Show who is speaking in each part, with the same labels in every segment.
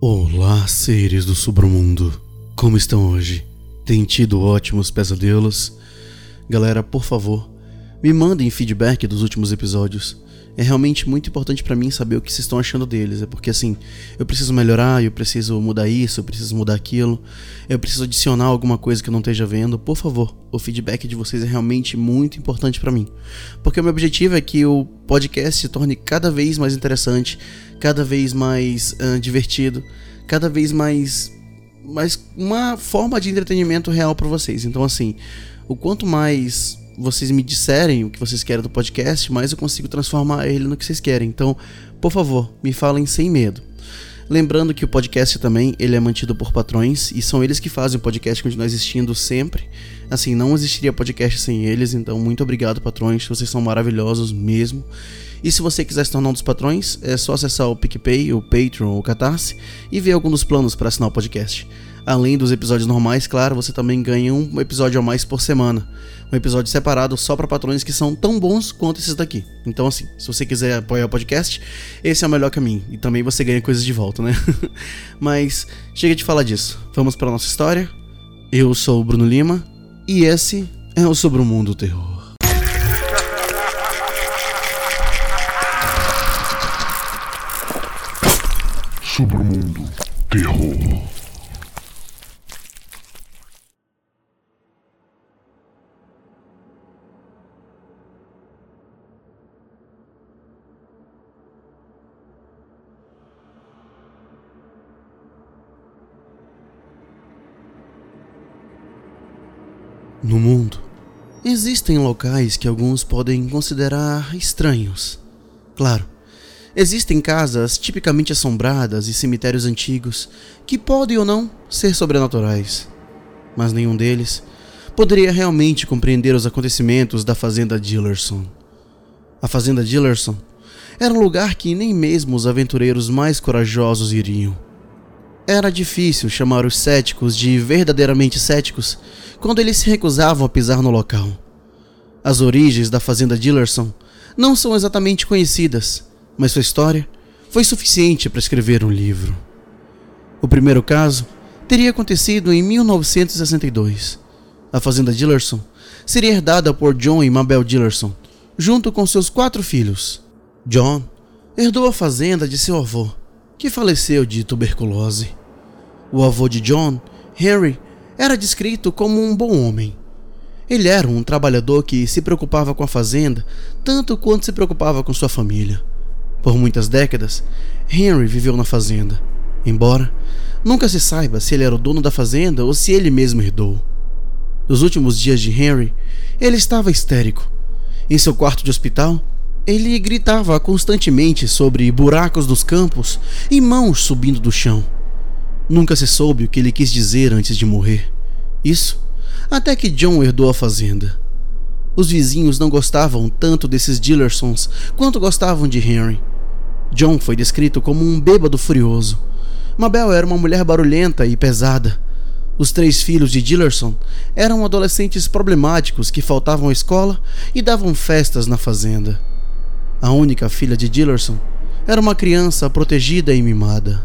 Speaker 1: Olá, seres do submundo. Como estão hoje? Tem tido ótimos pesadelos? Galera, por favor, me mandem feedback dos últimos episódios. É realmente muito importante para mim saber o que vocês estão achando deles. É porque assim, eu preciso melhorar, eu preciso mudar isso, eu preciso mudar aquilo, eu preciso adicionar alguma coisa que eu não esteja vendo. Por favor, o feedback de vocês é realmente muito importante para mim. Porque o meu objetivo é que o podcast se torne cada vez mais interessante, cada vez mais uh, divertido, cada vez mais mais uma forma de entretenimento real para vocês. Então assim, o quanto mais vocês me disserem o que vocês querem do podcast, mais eu consigo transformar ele no que vocês querem. Então, por favor, me falem sem medo. Lembrando que o podcast também ele é mantido por patrões e são eles que fazem o podcast continuar existindo sempre. Assim, não existiria podcast sem eles, então muito obrigado, patrões. Vocês são maravilhosos mesmo. E se você quiser se tornar um dos patrões, é só acessar o PicPay, o Patreon ou o Catarse e ver alguns dos planos para assinar o podcast. Além dos episódios normais, claro, você também ganha um episódio a mais por semana. Um episódio separado só para patrões que são tão bons quanto esses daqui. Então, assim, se você quiser apoiar o podcast, esse é o melhor caminho. E também você ganha coisas de volta, né? Mas chega de falar disso. Vamos para nossa história. Eu sou o Bruno Lima e esse é o Sobre o Mundo Terror.
Speaker 2: Sobre o Mundo Terror.
Speaker 1: No mundo, existem locais que alguns podem considerar estranhos. Claro, existem casas tipicamente assombradas e cemitérios antigos que podem ou não ser sobrenaturais, mas nenhum deles poderia realmente compreender os acontecimentos da fazenda Dillerson. A fazenda Dillerson era um lugar que nem mesmo os aventureiros mais corajosos iriam. Era difícil chamar os céticos de verdadeiramente céticos quando eles se recusavam a pisar no local. As origens da fazenda Dillerson não são exatamente conhecidas, mas sua história foi suficiente para escrever um livro. O primeiro caso teria acontecido em 1962. A fazenda Dillerson seria herdada por John e Mabel Dillerson, junto com seus quatro filhos. John herdou a fazenda de seu avô, que faleceu de tuberculose. O avô de John, Henry, era descrito como um bom homem. Ele era um trabalhador que se preocupava com a fazenda tanto quanto se preocupava com sua família. Por muitas décadas, Henry viveu na fazenda, embora nunca se saiba se ele era o dono da fazenda ou se ele mesmo herdou. Nos últimos dias de Henry, ele estava histérico. Em seu quarto de hospital, ele gritava constantemente sobre buracos dos campos e mãos subindo do chão. Nunca se soube o que ele quis dizer antes de morrer. Isso até que John herdou a fazenda. Os vizinhos não gostavam tanto desses Dillersons quanto gostavam de Henry. John foi descrito como um bêbado furioso. Mabel era uma mulher barulhenta e pesada. Os três filhos de Dillerson eram adolescentes problemáticos que faltavam à escola e davam festas na fazenda. A única filha de Dillerson era uma criança protegida e mimada.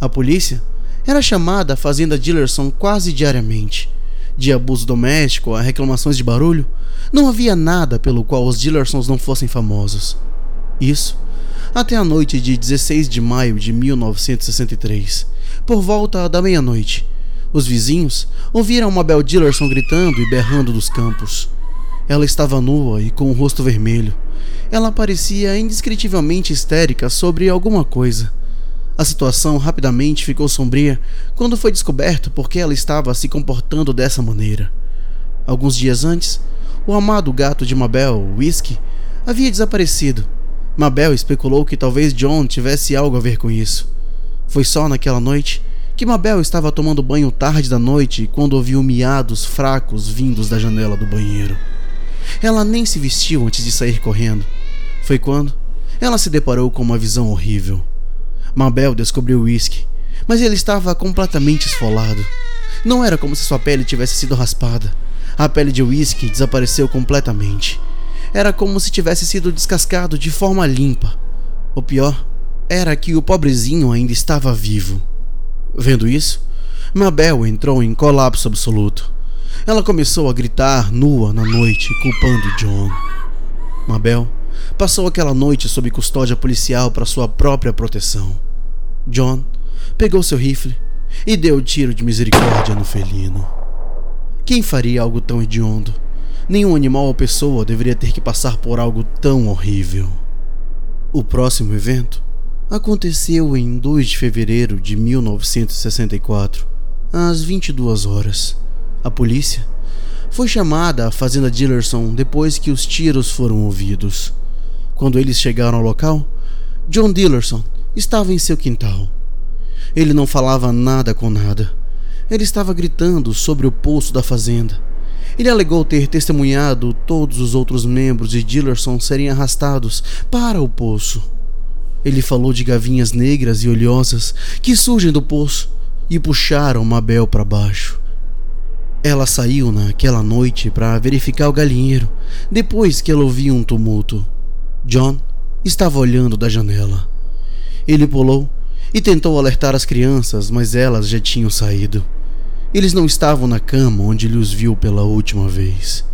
Speaker 1: A polícia era chamada à fazenda Dillerson quase diariamente. De abuso doméstico a reclamações de barulho, não havia nada pelo qual os Dillersons não fossem famosos. Isso até a noite de 16 de maio de 1963, por volta da meia-noite. Os vizinhos ouviram Mabel Dillerson gritando e berrando dos campos. Ela estava nua e com o rosto vermelho. Ela parecia indescritivelmente histérica sobre alguma coisa. A situação rapidamente ficou sombria quando foi descoberto por que ela estava se comportando dessa maneira. Alguns dias antes, o amado gato de Mabel, Whisky, havia desaparecido. Mabel especulou que talvez John tivesse algo a ver com isso. Foi só naquela noite que Mabel estava tomando banho tarde da noite quando ouviu miados fracos vindos da janela do banheiro. Ela nem se vestiu antes de sair correndo. Foi quando ela se deparou com uma visão horrível. Mabel descobriu o uísque, mas ele estava completamente esfolado. Não era como se sua pele tivesse sido raspada. A pele de uísque desapareceu completamente. Era como se tivesse sido descascado de forma limpa. O pior era que o pobrezinho ainda estava vivo. Vendo isso, Mabel entrou em colapso absoluto. Ela começou a gritar nua na noite, culpando John. Mabel passou aquela noite sob custódia policial para sua própria proteção. John pegou seu rifle e deu tiro de misericórdia no felino. Quem faria algo tão hediondo? Nenhum animal ou pessoa deveria ter que passar por algo tão horrível. O próximo evento aconteceu em 2 de fevereiro de 1964, às 22 horas. A polícia foi chamada à fazenda Dillerson depois que os tiros foram ouvidos. Quando eles chegaram ao local, John Dillerson estava em seu quintal. Ele não falava nada com nada. Ele estava gritando sobre o poço da fazenda. Ele alegou ter testemunhado todos os outros membros de Dillerson serem arrastados para o poço. Ele falou de gavinhas negras e olhosas que surgem do poço e puxaram Mabel para baixo. Ela saiu naquela noite para verificar o galinheiro depois que ela ouviu um tumulto. John estava olhando da janela. Ele pulou e tentou alertar as crianças, mas elas já tinham saído. Eles não estavam na cama onde ele os viu pela última vez.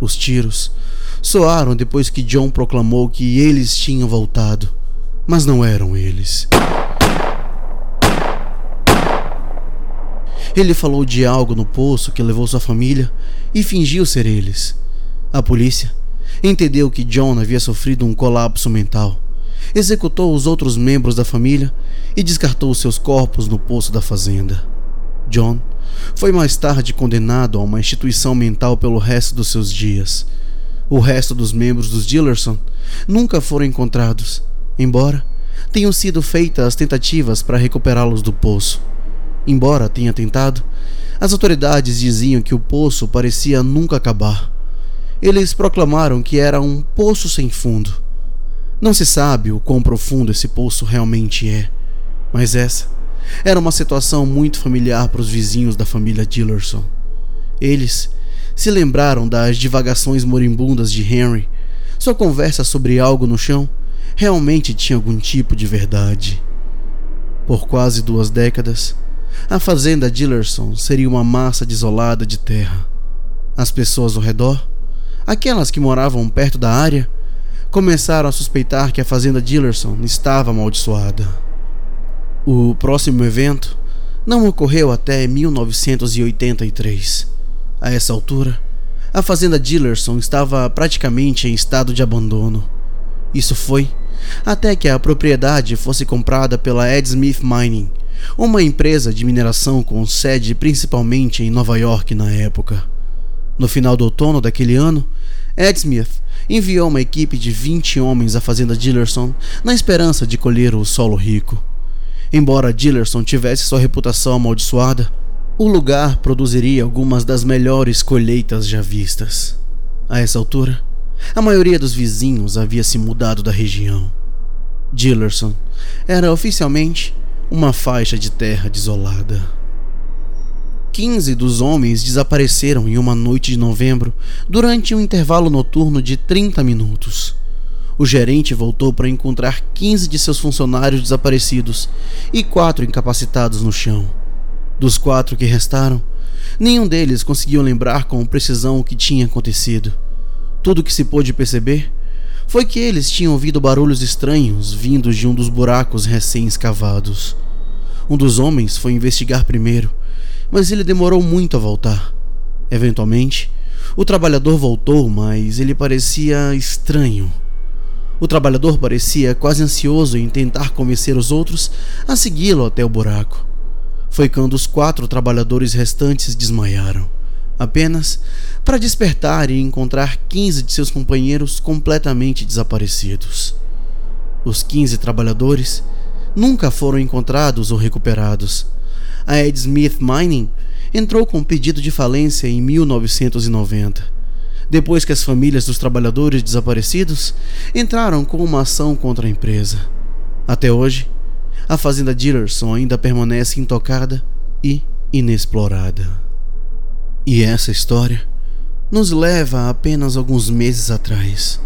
Speaker 1: Os tiros soaram depois que John proclamou que eles tinham voltado, mas não eram eles. Ele falou de algo no poço que levou sua família e fingiu ser eles. A polícia entendeu que John havia sofrido um colapso mental, executou os outros membros da família e descartou seus corpos no poço da fazenda. John foi mais tarde condenado a uma instituição mental pelo resto dos seus dias. O resto dos membros dos Dillerson nunca foram encontrados, embora tenham sido feitas tentativas para recuperá-los do poço. Embora tenha tentado, as autoridades diziam que o poço parecia nunca acabar. Eles proclamaram que era um poço sem fundo. Não se sabe o quão profundo esse poço realmente é, mas essa era uma situação muito familiar para os vizinhos da família Dillerson. Eles se lembraram das divagações moribundas de Henry. Sua conversa sobre algo no chão realmente tinha algum tipo de verdade. Por quase duas décadas, a fazenda Dillerson seria uma massa desolada de terra. As pessoas ao redor, aquelas que moravam perto da área, começaram a suspeitar que a fazenda Dillerson estava amaldiçoada. O próximo evento não ocorreu até 1983. A essa altura, a fazenda Dillerson estava praticamente em estado de abandono. Isso foi até que a propriedade fosse comprada pela Ed Smith Mining, uma empresa de mineração com sede principalmente em Nova York na época. No final do outono daquele ano, Ed Smith enviou uma equipe de 20 homens à fazenda Dillerson na esperança de colher o solo rico. Embora Dillerson tivesse sua reputação amaldiçoada, o lugar produziria algumas das melhores colheitas já vistas. A essa altura, a maioria dos vizinhos havia se mudado da região. Dillerson era oficialmente uma faixa de terra desolada. 15 dos homens desapareceram em uma noite de novembro durante um intervalo noturno de 30 minutos. O gerente voltou para encontrar 15 de seus funcionários desaparecidos e quatro incapacitados no chão. Dos quatro que restaram, nenhum deles conseguiu lembrar com precisão o que tinha acontecido. Tudo o que se pôde perceber foi que eles tinham ouvido barulhos estranhos vindos de um dos buracos recém-escavados. Um dos homens foi investigar primeiro, mas ele demorou muito a voltar. Eventualmente, o trabalhador voltou, mas ele parecia estranho. O trabalhador parecia quase ansioso em tentar convencer os outros a segui-lo até o buraco. Foi quando os quatro trabalhadores restantes desmaiaram, apenas para despertar e encontrar 15 de seus companheiros completamente desaparecidos. Os 15 trabalhadores nunca foram encontrados ou recuperados. A Ed Smith Mining entrou com um pedido de falência em 1990 depois que as famílias dos trabalhadores desaparecidos entraram com uma ação contra a empresa. Até hoje, a fazenda Dillerson ainda permanece intocada e inexplorada. E essa história nos leva a apenas alguns meses atrás.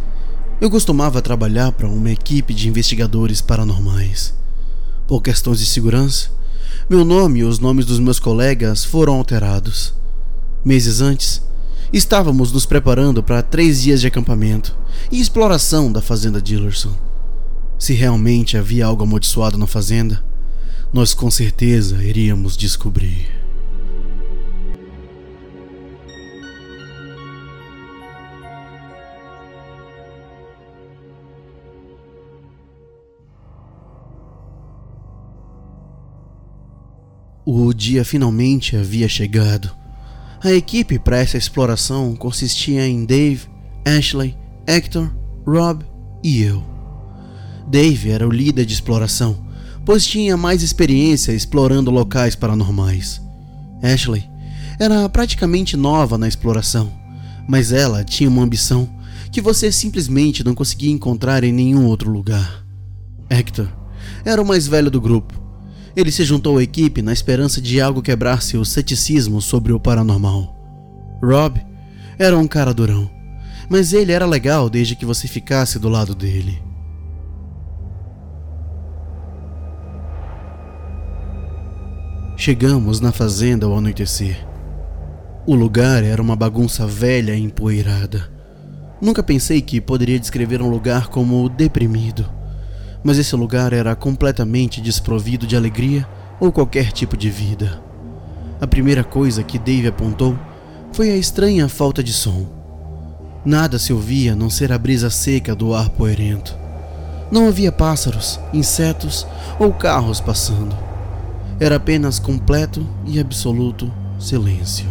Speaker 1: Eu costumava trabalhar para uma equipe de investigadores paranormais. Por questões de segurança, meu nome e os nomes dos meus colegas foram alterados. Meses antes, estávamos nos preparando para três dias de acampamento e exploração da fazenda Dillerson. Se realmente havia algo amaldiçoado na fazenda, nós com certeza iríamos descobrir. O dia finalmente havia chegado. A equipe para essa exploração consistia em Dave, Ashley, Hector, Rob e eu. Dave era o líder de exploração, pois tinha mais experiência explorando locais paranormais. Ashley era praticamente nova na exploração, mas ela tinha uma ambição que você simplesmente não conseguia encontrar em nenhum outro lugar. Hector era o mais velho do grupo ele se juntou à equipe na esperança de algo quebrar seu ceticismo sobre o paranormal. Rob era um cara durão, mas ele era legal desde que você ficasse do lado dele. Chegamos na fazenda ao anoitecer. O lugar era uma bagunça velha e empoeirada. Nunca pensei que poderia descrever um lugar como deprimido mas esse lugar era completamente desprovido de alegria ou qualquer tipo de vida. A primeira coisa que Dave apontou foi a estranha falta de som. Nada se ouvia a não ser a brisa seca do ar poerento. Não havia pássaros, insetos ou carros passando. Era apenas completo e absoluto silêncio.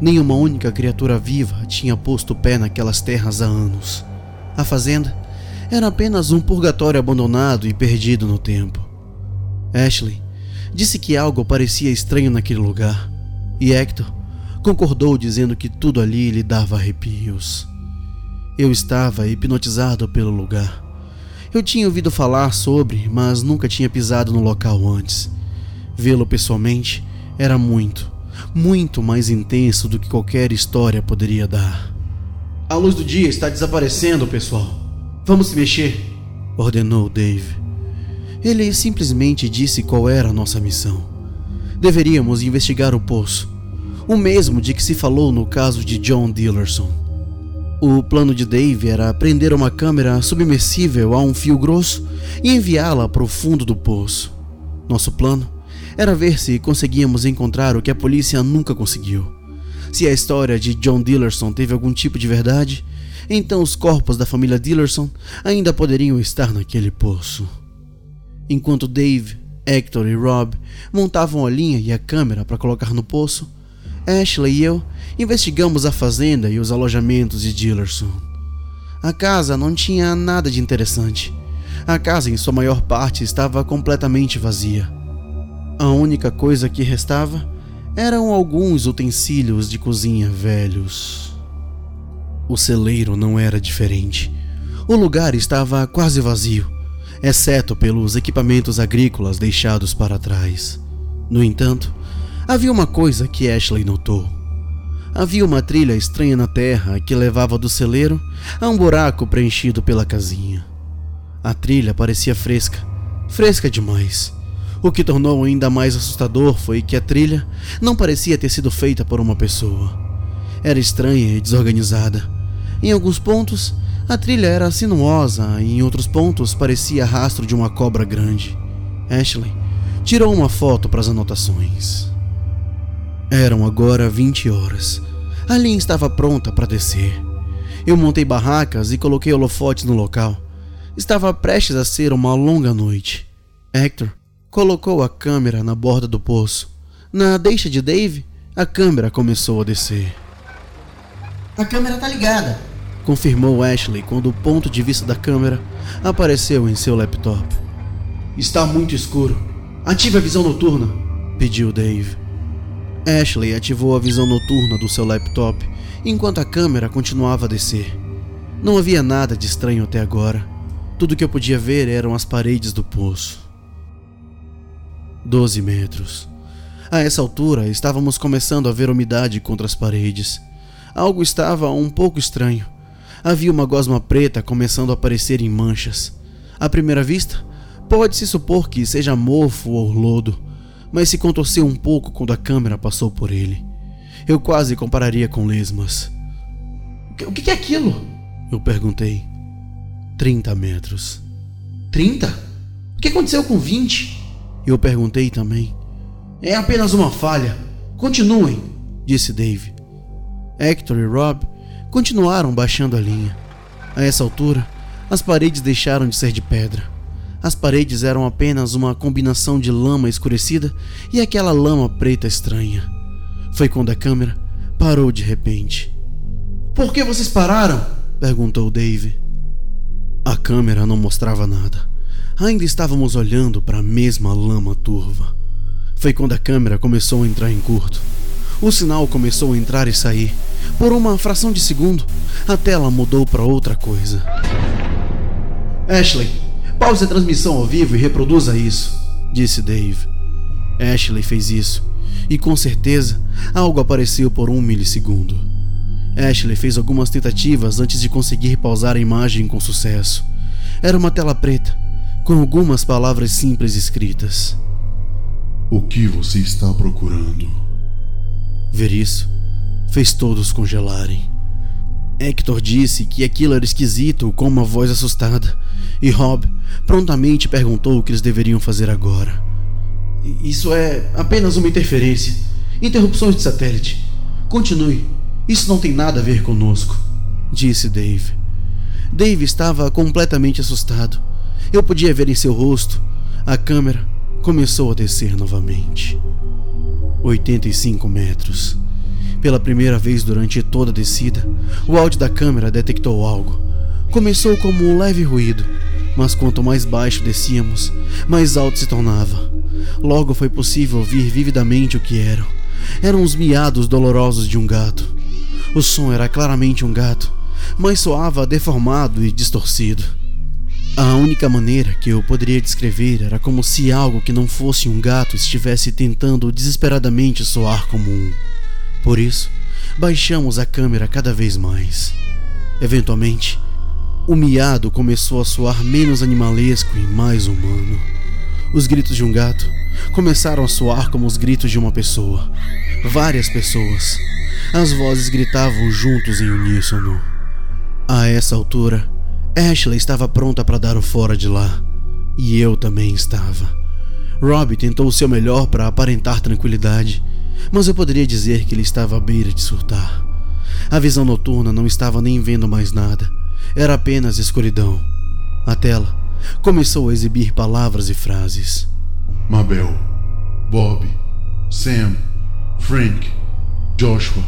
Speaker 1: Nenhuma única criatura viva tinha posto pé naquelas terras há anos. A fazenda era apenas um purgatório abandonado e perdido no tempo. Ashley disse que algo parecia estranho naquele lugar, e Hector concordou dizendo que tudo ali lhe dava arrepios. Eu estava hipnotizado pelo lugar. Eu tinha ouvido falar sobre, mas nunca tinha pisado no local antes. Vê-lo pessoalmente era muito, muito mais intenso do que qualquer história poderia dar. A luz do dia está desaparecendo, pessoal. Vamos se mexer, ordenou Dave. Ele simplesmente disse qual era a nossa missão. Deveríamos investigar o poço, o mesmo de que se falou no caso de John Dillerson. O plano de Dave era prender uma câmera submersível a um fio grosso e enviá-la para o fundo do poço. Nosso plano era ver se conseguíamos encontrar o que a polícia nunca conseguiu. Se a história de John Dillerson teve algum tipo de verdade, então os corpos da família Dillerson ainda poderiam estar naquele poço. Enquanto Dave, Hector e Rob montavam a linha e a câmera para colocar no poço, Ashley e eu investigamos a fazenda e os alojamentos de Dillerson. A casa não tinha nada de interessante. A casa, em sua maior parte, estava completamente vazia. A única coisa que restava eram alguns utensílios de cozinha velhos. O celeiro não era diferente. O lugar estava quase vazio, exceto pelos equipamentos agrícolas deixados para trás. No entanto, havia uma coisa que Ashley notou. Havia uma trilha estranha na terra que levava do celeiro a um buraco preenchido pela casinha. A trilha parecia fresca, fresca demais. O que tornou ainda mais assustador foi que a trilha não parecia ter sido feita por uma pessoa. Era estranha e desorganizada em alguns pontos, a trilha era sinuosa e em outros pontos parecia rastro de uma cobra grande. Ashley tirou uma foto para as anotações. Eram agora 20 horas. A linha estava pronta para descer. Eu montei barracas e coloquei holofotes no local. Estava prestes a ser uma longa noite. Hector colocou a câmera na borda do poço. Na deixa de Dave, a câmera começou a descer.
Speaker 3: A câmera tá ligada,
Speaker 1: confirmou Ashley quando o ponto de vista da câmera apareceu em seu laptop.
Speaker 3: Está muito escuro. Ative a visão noturna,
Speaker 1: pediu Dave. Ashley ativou a visão noturna do seu laptop enquanto a câmera continuava a descer. Não havia nada de estranho até agora. Tudo que eu podia ver eram as paredes do poço. Doze metros. A essa altura, estávamos começando a ver umidade contra as paredes. Algo estava um pouco estranho. Havia uma gosma preta começando a aparecer em manchas. À primeira vista, pode-se supor que seja mofo ou lodo, mas se contorceu um pouco quando a câmera passou por ele. Eu quase compararia com lesmas.
Speaker 3: O que é aquilo?
Speaker 1: Eu perguntei. 30 metros.
Speaker 3: 30? O que aconteceu com 20?
Speaker 1: Eu perguntei também.
Speaker 3: É apenas uma falha. Continuem,
Speaker 1: disse Dave. Hector e Rob continuaram baixando a linha. A essa altura, as paredes deixaram de ser de pedra. As paredes eram apenas uma combinação de lama escurecida e aquela lama preta estranha. Foi quando a câmera parou de repente.
Speaker 3: Por que vocês pararam?
Speaker 1: perguntou Dave. A câmera não mostrava nada. Ainda estávamos olhando para a mesma lama turva. Foi quando a câmera começou a entrar em curto. O sinal começou a entrar e sair. Por uma fração de segundo, a tela mudou para outra coisa.
Speaker 3: Ashley, pause a transmissão ao vivo e reproduza isso,
Speaker 1: disse Dave. Ashley fez isso, e com certeza algo apareceu por um milissegundo. Ashley fez algumas tentativas antes de conseguir pausar a imagem com sucesso. Era uma tela preta, com algumas palavras simples escritas.
Speaker 2: O que você está procurando?
Speaker 1: Ver isso fez todos congelarem. Hector disse que aquilo era esquisito com uma voz assustada, e Rob prontamente perguntou o que eles deveriam fazer agora.
Speaker 3: Isso é apenas uma interferência. Interrupções de satélite. Continue. Isso não tem nada a ver conosco,
Speaker 1: disse Dave. Dave estava completamente assustado. Eu podia ver em seu rosto. A câmera começou a descer novamente. 85 metros. Pela primeira vez durante toda a descida, o áudio da câmera detectou algo. Começou como um leve ruído, mas quanto mais baixo descíamos, mais alto se tornava. Logo foi possível ouvir vividamente o que eram. Eram os miados dolorosos de um gato. O som era claramente um gato, mas soava deformado e distorcido. A única maneira que eu poderia descrever era como se algo que não fosse um gato estivesse tentando desesperadamente soar como um. Por isso, baixamos a câmera cada vez mais. Eventualmente, o miado começou a soar menos animalesco e mais humano. Os gritos de um gato começaram a soar como os gritos de uma pessoa. Várias pessoas. As vozes gritavam juntos em uníssono. A essa altura, Ashley estava pronta para dar o fora de lá. E eu também estava. Rob tentou o seu melhor para aparentar tranquilidade, mas eu poderia dizer que ele estava à beira de surtar. A visão noturna não estava nem vendo mais nada. Era apenas escuridão. A tela começou a exibir palavras e frases.
Speaker 2: Mabel, Bob, Sam, Frank, Joshua,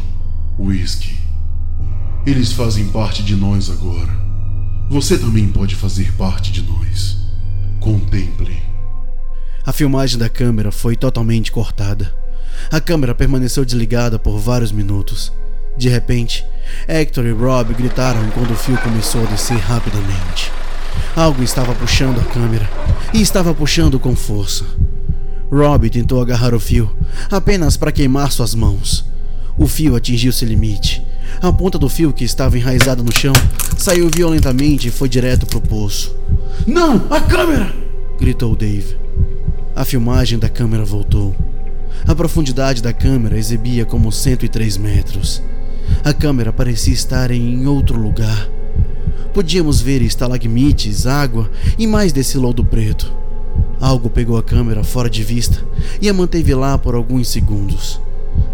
Speaker 2: Whiskey. Eles fazem parte de nós agora. Você também pode fazer parte de nós. Contemple.
Speaker 1: A filmagem da câmera foi totalmente cortada. A câmera permaneceu desligada por vários minutos. De repente, Hector e Rob gritaram quando o fio começou a descer rapidamente. Algo estava puxando a câmera e estava puxando com força. Rob tentou agarrar o fio apenas para queimar suas mãos. O fio atingiu seu limite a ponta do fio que estava enraizada no chão saiu violentamente e foi direto para o poço.
Speaker 3: Não! A câmera!
Speaker 1: gritou Dave. A filmagem da câmera voltou. A profundidade da câmera exibia como 103 metros. A câmera parecia estar em outro lugar. Podíamos ver estalagmites, água e mais desse lodo preto. Algo pegou a câmera fora de vista e a manteve lá por alguns segundos.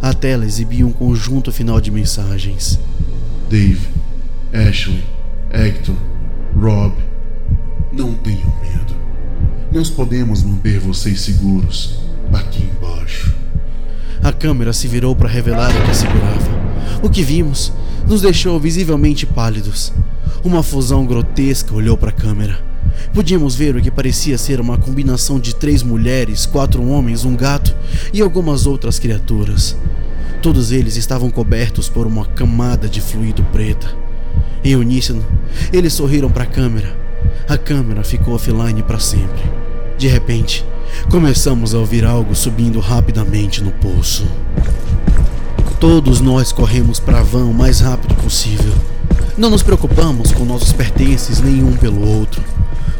Speaker 1: A tela exibia um conjunto final de mensagens.
Speaker 2: Dave, Ashley, Hector, Rob, não tenham medo. Nós podemos manter vocês seguros aqui embaixo.
Speaker 1: A câmera se virou para revelar o que segurava. O que vimos nos deixou visivelmente pálidos. Uma fusão grotesca olhou para a câmera. Podíamos ver o que parecia ser uma combinação de três mulheres, quatro homens, um gato e algumas outras criaturas. Todos eles estavam cobertos por uma camada de fluido preta. Em uníssono, eles sorriram para a câmera. A câmera ficou offline para sempre. De repente, começamos a ouvir algo subindo rapidamente no poço. Todos nós corremos para a van o mais rápido possível. Não nos preocupamos com nossos pertences nenhum pelo outro.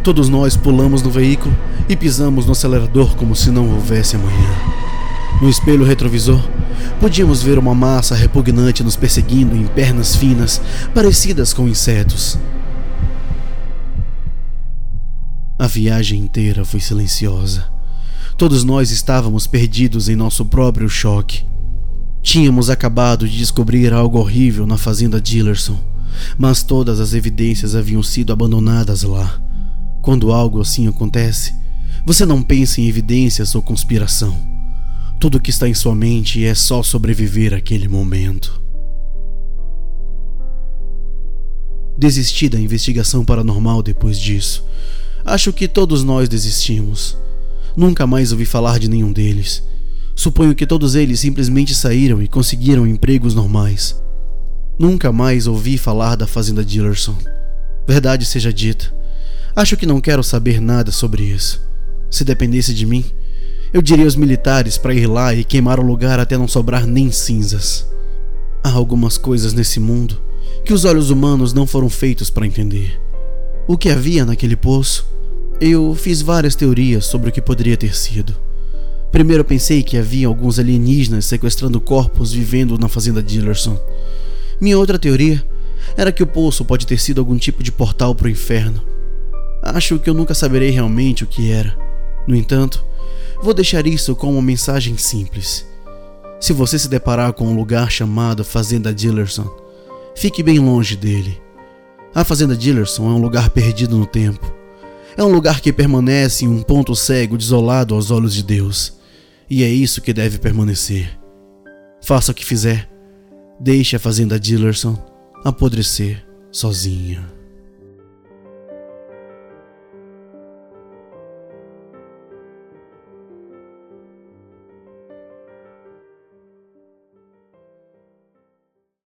Speaker 1: Todos nós pulamos no veículo e pisamos no acelerador como se não houvesse amanhã. No espelho retrovisor, podíamos ver uma massa repugnante nos perseguindo em pernas finas, parecidas com insetos. A viagem inteira foi silenciosa. Todos nós estávamos perdidos em nosso próprio choque. Tínhamos acabado de descobrir algo horrível na fazenda Dillerson, mas todas as evidências haviam sido abandonadas lá. Quando algo assim acontece, você não pensa em evidências ou conspiração. Tudo que está em sua mente é só sobreviver àquele momento. Desisti da investigação paranormal depois disso. Acho que todos nós desistimos. Nunca mais ouvi falar de nenhum deles. Suponho que todos eles simplesmente saíram e conseguiram empregos normais. Nunca mais ouvi falar da fazenda Dillerson. Verdade seja dita, Acho que não quero saber nada sobre isso. Se dependesse de mim, eu diria aos militares para ir lá e queimar o lugar até não sobrar nem cinzas. Há algumas coisas nesse mundo que os olhos humanos não foram feitos para entender. O que havia naquele poço? Eu fiz várias teorias sobre o que poderia ter sido. Primeiro pensei que havia alguns alienígenas sequestrando corpos vivendo na fazenda Dillerson. Minha outra teoria era que o poço pode ter sido algum tipo de portal para o inferno Acho que eu nunca saberei realmente o que era. No entanto, vou deixar isso como uma mensagem simples. Se você se deparar com um lugar chamado Fazenda Dillerson, fique bem longe dele. A Fazenda Dillerson é um lugar perdido no tempo. É um lugar que permanece um ponto cego, desolado aos olhos de Deus. E é isso que deve permanecer. Faça o que fizer, deixe a Fazenda Dillerson apodrecer sozinha.